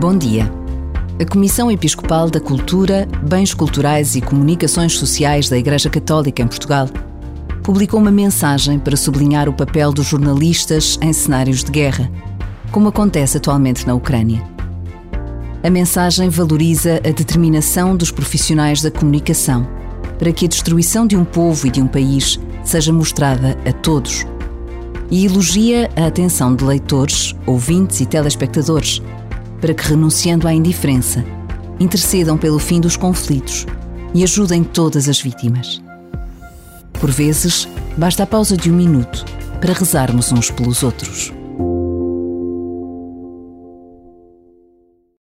Bom dia. A Comissão Episcopal da Cultura, Bens Culturais e Comunicações Sociais da Igreja Católica em Portugal publicou uma mensagem para sublinhar o papel dos jornalistas em cenários de guerra, como acontece atualmente na Ucrânia. A mensagem valoriza a determinação dos profissionais da comunicação para que a destruição de um povo e de um país seja mostrada a todos e elogia a atenção de leitores, ouvintes e telespectadores para que, renunciando à indiferença, intercedam pelo fim dos conflitos e ajudem todas as vítimas. Por vezes, basta a pausa de um minuto para rezarmos uns pelos outros.